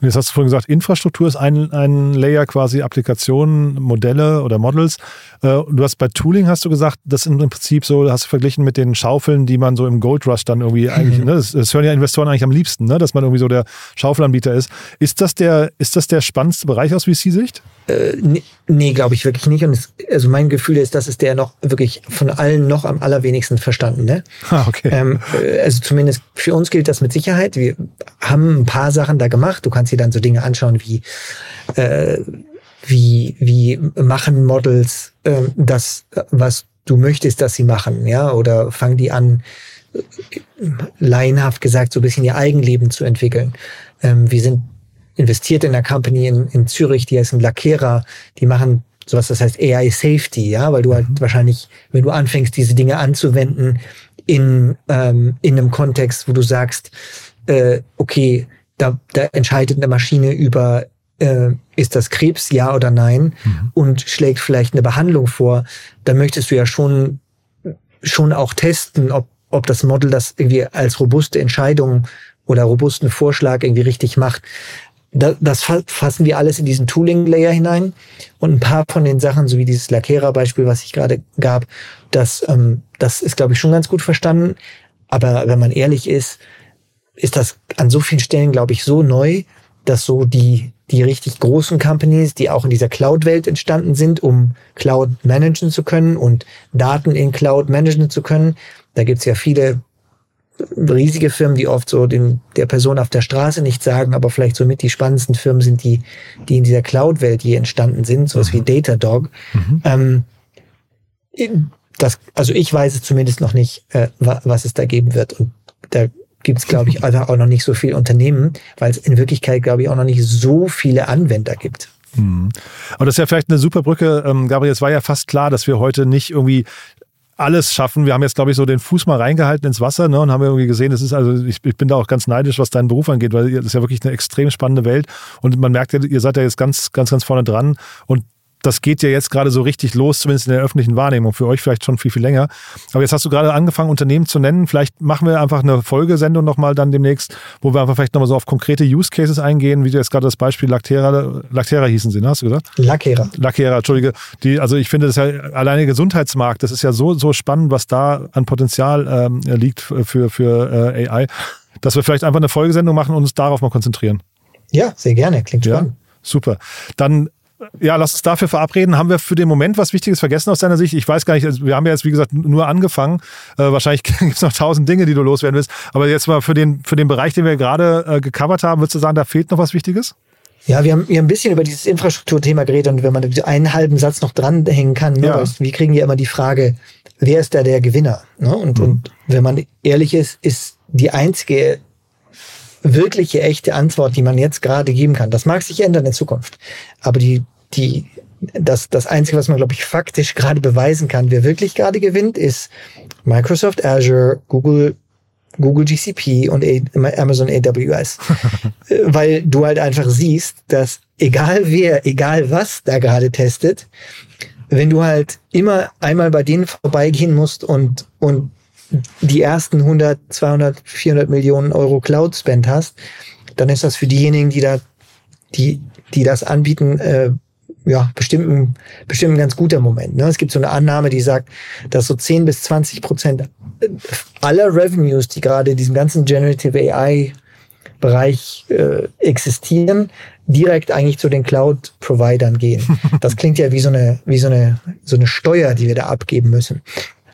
B: Und jetzt hast du vorhin gesagt, Infrastruktur ist ein, ein Layer, quasi Applikationen, Modelle oder Models. Äh, du hast bei Tooling hast du gesagt, das ist im Prinzip so, hast du verglichen mit den Schaufeln, die man so im Gold Rush dann irgendwie eigentlich, ne, das, das, hören ja Investoren eigentlich am liebsten, ne, dass man irgendwie so der Schaufelanbieter ist. Ist das der, ist das der spannendste Bereich aus VC-Sicht?
C: Äh, nee, nee glaube ich wirklich nicht. Und es, also mein Gefühl ist, das ist der noch wirklich von allen noch am allerwenigsten verstanden. Ne?
B: Ah, okay.
C: Ähm, äh, also zumindest für uns gilt das mit Sicherheit. Wir haben ein paar Sachen da gemacht. Du kannst dir dann so Dinge anschauen wie äh, wie wie machen Models äh, das, was du möchtest, dass sie machen, ja, oder fangen die an, äh, laienhaft gesagt, so ein bisschen ihr Eigenleben zu entwickeln. Ähm, wir sind investiert in einer Company in, in Zürich, die heißt ein Lackierer, die machen sowas, das heißt AI Safety, ja, weil du halt mhm. wahrscheinlich, wenn du anfängst, diese Dinge anzuwenden in, ähm, in einem Kontext, wo du sagst, äh, okay, da, da entscheidet eine Maschine über, äh, ist das Krebs, ja oder nein, mhm. und schlägt vielleicht eine Behandlung vor, dann möchtest du ja schon, schon auch testen, ob, ob das Model das irgendwie als robuste Entscheidung oder robusten Vorschlag irgendwie richtig macht das fassen wir alles in diesen Tooling-Layer hinein. Und ein paar von den Sachen, so wie dieses Lackierer-Beispiel, was ich gerade gab, das, ähm, das ist, glaube ich, schon ganz gut verstanden. Aber wenn man ehrlich ist, ist das an so vielen Stellen, glaube ich, so neu, dass so die, die richtig großen Companies, die auch in dieser Cloud-Welt entstanden sind, um Cloud managen zu können und Daten in Cloud managen zu können, da gibt's ja viele riesige Firmen, die oft so den, der Person auf der Straße nicht sagen, aber vielleicht somit die spannendsten Firmen sind, die, die in dieser Cloud-Welt je entstanden sind, sowas mhm. wie Datadog. Mhm. Ähm, das, also ich weiß es zumindest noch nicht, äh, was es da geben wird. Und da gibt es, glaube ich, also auch noch nicht so viele Unternehmen, weil es in Wirklichkeit, glaube ich, auch noch nicht so viele Anwender gibt.
B: Mhm. Aber das ist ja vielleicht eine super Brücke, ähm, Gabriel. Es war ja fast klar, dass wir heute nicht irgendwie alles schaffen. Wir haben jetzt, glaube ich, so den Fuß mal reingehalten ins Wasser ne, und haben irgendwie gesehen, es ist also, ich, ich bin da auch ganz neidisch, was deinen Beruf angeht, weil das ist ja wirklich eine extrem spannende Welt und man merkt ja, ihr seid ja jetzt ganz, ganz, ganz vorne dran und das geht ja jetzt gerade so richtig los, zumindest in der öffentlichen Wahrnehmung. Für euch vielleicht schon viel, viel länger. Aber jetzt hast du gerade angefangen, Unternehmen zu nennen. Vielleicht machen wir einfach eine Folgesendung nochmal dann demnächst, wo wir einfach vielleicht nochmal so auf konkrete Use Cases eingehen, wie du jetzt gerade das Beispiel Lactera, Lactera hießen sie, ne? hast du gesagt?
C: Lactera.
B: Lactera, Entschuldige. Die, also ich finde, das ja alleine Gesundheitsmarkt, das ist ja so, so spannend, was da an Potenzial ähm, liegt für, für äh, AI, dass wir vielleicht einfach eine Folgesendung machen und uns darauf mal konzentrieren.
C: Ja, sehr gerne. Klingt spannend. Ja,
B: super. Dann ja, lass uns dafür verabreden. Haben wir für den Moment was Wichtiges vergessen aus deiner Sicht? Ich weiß gar nicht, also wir haben ja jetzt, wie gesagt, nur angefangen. Äh, wahrscheinlich gibt es noch tausend Dinge, die du loswerden willst. Aber jetzt mal für den, für den Bereich, den wir gerade äh, gecovert haben, würdest du sagen, da fehlt noch was Wichtiges?
C: Ja, wir haben, wir haben ein bisschen über dieses Infrastrukturthema geredet und wenn man einen halben Satz noch dranhängen kann, ne, ja. wir kriegen ja immer die Frage, wer ist da der Gewinner? Ne? Und, mhm. und wenn man ehrlich ist, ist die einzige wirkliche, echte Antwort, die man jetzt gerade geben kann. Das mag sich ändern in Zukunft. Aber die, die, das, das Einzige, was man, glaube ich, faktisch gerade beweisen kann, wer wirklich gerade gewinnt, ist Microsoft Azure, Google, Google GCP und Amazon AWS. Weil du halt einfach siehst, dass egal wer, egal was da gerade testet, wenn du halt immer einmal bei denen vorbeigehen musst und, und die ersten 100, 200, 400 Millionen Euro Cloud-Spend hast, dann ist das für diejenigen, die da, die, die das anbieten, äh, ja, bestimmt ein, bestimmt ein ganz guter Moment. Ne? Es gibt so eine Annahme, die sagt, dass so 10 bis 20 Prozent aller Revenues, die gerade in diesem ganzen Generative AI Bereich äh, existieren, direkt eigentlich zu den Cloud-Providern gehen. Das klingt ja wie so eine, wie so eine, so eine Steuer, die wir da abgeben müssen.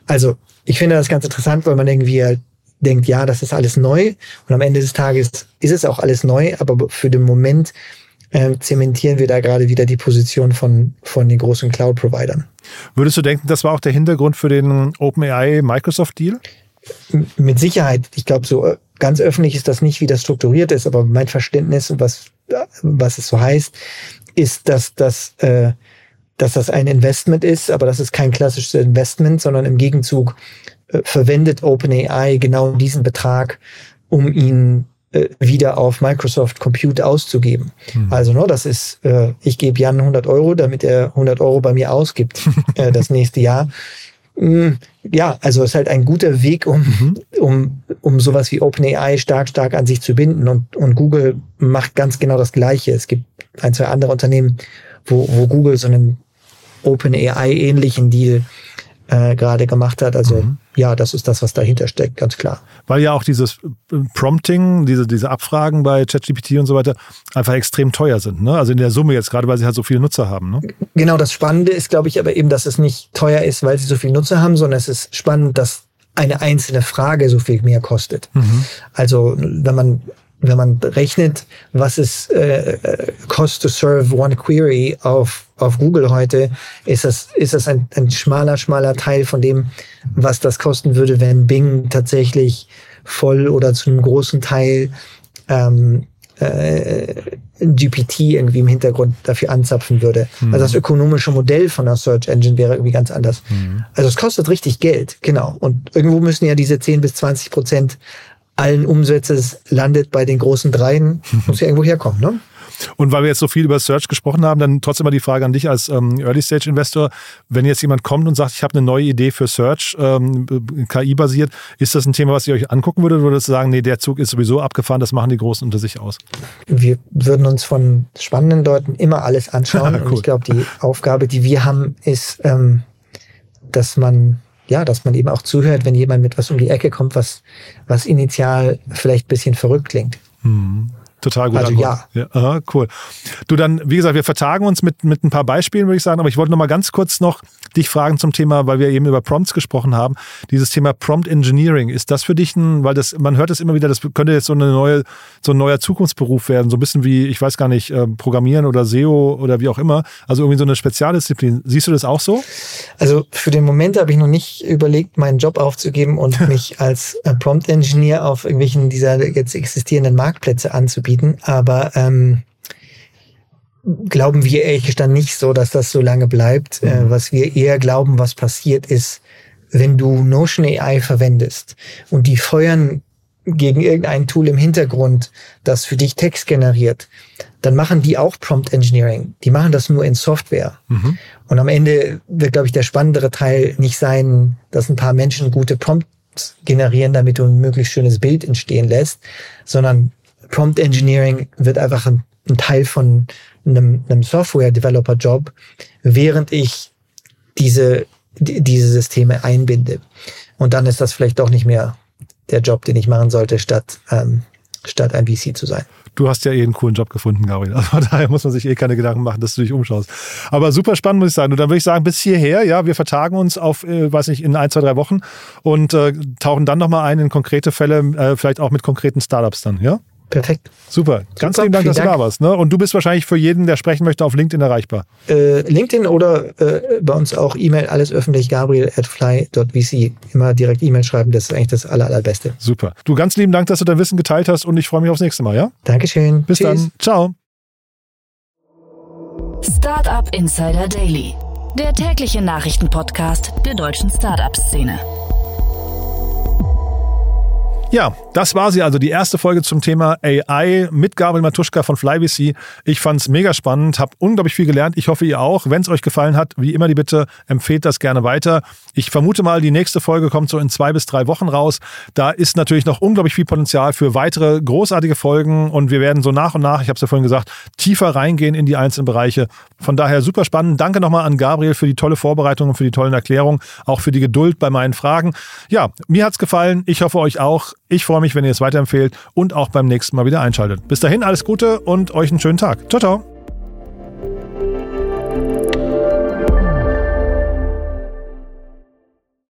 C: Also ich finde das ganz interessant, weil man irgendwie halt denkt, ja, das ist alles neu. Und am Ende des Tages ist es auch alles neu, aber für den Moment äh, zementieren wir da gerade wieder die Position von, von den großen Cloud-Providern.
B: Würdest du denken, das war auch der Hintergrund für den OpenAI-Microsoft-Deal?
C: Mit Sicherheit. Ich glaube, so äh, ganz öffentlich ist das nicht, wie das strukturiert ist, aber mein Verständnis und was, was es so heißt, ist, dass das äh, dass das ein Investment ist, aber das ist kein klassisches Investment, sondern im Gegenzug äh, verwendet OpenAI genau diesen Betrag, um ihn äh, wieder auf Microsoft Compute auszugeben. Hm. Also, ne, das ist, äh, ich gebe Jan 100 Euro, damit er 100 Euro bei mir ausgibt äh, das nächste Jahr. Mm, ja, also es ist halt ein guter Weg, um, mhm. um, um sowas wie OpenAI stark, stark an sich zu binden. Und, und Google macht ganz genau das Gleiche. Es gibt ein, zwei andere Unternehmen, wo, wo Google so einen OpenAI-ähnlichen Deal äh, gerade gemacht hat. Also mhm. ja, das ist das, was dahinter steckt, ganz klar.
B: Weil ja auch dieses äh, Prompting, diese, diese Abfragen bei ChatGPT und so weiter einfach extrem teuer sind. Ne? Also in der Summe jetzt, gerade weil sie halt so viele Nutzer haben. Ne?
C: Genau, das Spannende ist, glaube ich, aber eben, dass es nicht teuer ist, weil sie so viele Nutzer haben, sondern es ist spannend, dass eine einzelne Frage so viel mehr kostet. Mhm. Also wenn man wenn man rechnet, was es äh, cost to serve one query auf, auf Google heute, ist das, ist das ein, ein schmaler, schmaler Teil von dem, was das kosten würde, wenn Bing tatsächlich voll oder zu einem großen Teil ähm, äh, GPT irgendwie im Hintergrund dafür anzapfen würde. Mhm. Also das ökonomische Modell von der Search Engine wäre irgendwie ganz anders. Mhm. Also es kostet richtig Geld, genau. Und irgendwo müssen ja diese 10 bis 20 Prozent allen Umsatzes landet bei den großen Dreien, muss ja irgendwo herkommen. Ne?
B: Und weil wir jetzt so viel über Search gesprochen haben, dann trotzdem mal die Frage an dich als ähm, Early-Stage-Investor. Wenn jetzt jemand kommt und sagt, ich habe eine neue Idee für Search, ähm, KI-basiert, ist das ein Thema, was ihr euch angucken würdet? Oder würdest du sagen, nee, der Zug ist sowieso abgefahren, das machen die Großen unter sich aus?
C: Wir würden uns von spannenden Leuten immer alles anschauen. cool. Und ich glaube, die Aufgabe, die wir haben, ist, ähm, dass man ja, dass man eben auch zuhört, wenn jemand mit was um die Ecke kommt, was, was initial vielleicht ein bisschen verrückt klingt.
B: Mhm. Total gut.
C: Also ja. ja
B: aha, cool. Du dann, wie gesagt, wir vertagen uns mit, mit ein paar Beispielen, würde ich sagen, aber ich wollte noch mal ganz kurz noch dich fragen zum Thema, weil wir eben über Prompts gesprochen haben, dieses Thema Prompt Engineering. Ist das für dich ein, weil das, man hört es immer wieder, das könnte jetzt so eine neue, so ein neuer Zukunftsberuf werden, so ein bisschen wie, ich weiß gar nicht, äh, Programmieren oder SEO oder wie auch immer. Also irgendwie so eine Spezialdisziplin. Siehst du das auch so?
C: Also für den Moment habe ich noch nicht überlegt, meinen Job aufzugeben und mich als äh, Prompt Engineer auf irgendwelchen dieser jetzt existierenden Marktplätze anzubieten aber ähm, glauben wir ehrlich gestanden nicht so, dass das so lange bleibt. Äh, mhm. was wir eher glauben, was passiert ist, wenn du Notion AI verwendest und die feuern gegen irgendein Tool im Hintergrund, das für dich Text generiert, dann machen die auch Prompt Engineering. Die machen das nur in Software. Mhm. Und am Ende wird, glaube ich, der spannendere Teil nicht sein, dass ein paar Menschen gute Prompts generieren, damit du ein möglichst schönes Bild entstehen lässt, sondern Prompt Engineering wird einfach ein, ein Teil von einem, einem Software-Developer-Job, während ich diese, die, diese Systeme einbinde. Und dann ist das vielleicht doch nicht mehr der Job, den ich machen sollte, statt, ähm, statt ein VC zu sein.
B: Du hast ja eh einen coolen Job gefunden, Gabriel. Also daher muss man sich eh keine Gedanken machen, dass du dich umschaust. Aber super spannend, muss ich sagen. Und dann würde ich sagen, bis hierher, ja, wir vertagen uns auf, äh, weiß nicht, in ein, zwei, drei Wochen und äh, tauchen dann nochmal ein in konkrete Fälle, äh, vielleicht auch mit konkreten Startups dann, ja?
C: Perfekt.
B: Super. Ganz Super, lieben Dank, dass du da warst. Ne? Und du bist wahrscheinlich für jeden, der sprechen möchte, auf LinkedIn erreichbar.
C: Äh, LinkedIn oder äh, bei uns auch E-Mail, alles öffentlich, gabriel at fly.vc. Immer direkt E-Mail schreiben, das ist eigentlich das aller, allerbeste.
B: Super. Du, ganz lieben Dank, dass du dein Wissen geteilt hast und ich freue mich aufs nächste Mal, ja?
C: Dankeschön.
B: Bis Tschüss. dann. Ciao.
A: Startup Insider Daily. Der tägliche Nachrichtenpodcast der deutschen Startup-Szene.
B: Ja, das war sie also, die erste Folge zum Thema AI mit Gabriel Matuschka von FlyVC. Ich fand's mega spannend, habe unglaublich viel gelernt. Ich hoffe, ihr auch. Wenn es euch gefallen hat, wie immer die Bitte, empfehlt das gerne weiter. Ich vermute mal, die nächste Folge kommt so in zwei bis drei Wochen raus. Da ist natürlich noch unglaublich viel Potenzial für weitere großartige Folgen und wir werden so nach und nach, ich habe es ja vorhin gesagt, tiefer reingehen in die einzelnen Bereiche. Von daher super spannend. Danke nochmal an Gabriel für die tolle Vorbereitung und für die tollen Erklärungen, auch für die Geduld bei meinen Fragen. Ja, mir hat's gefallen. Ich hoffe euch auch. Ich freue mich, wenn ihr es weiterempfehlt und auch beim nächsten Mal wieder einschaltet. Bis dahin alles Gute und euch einen schönen Tag. Ciao, ciao.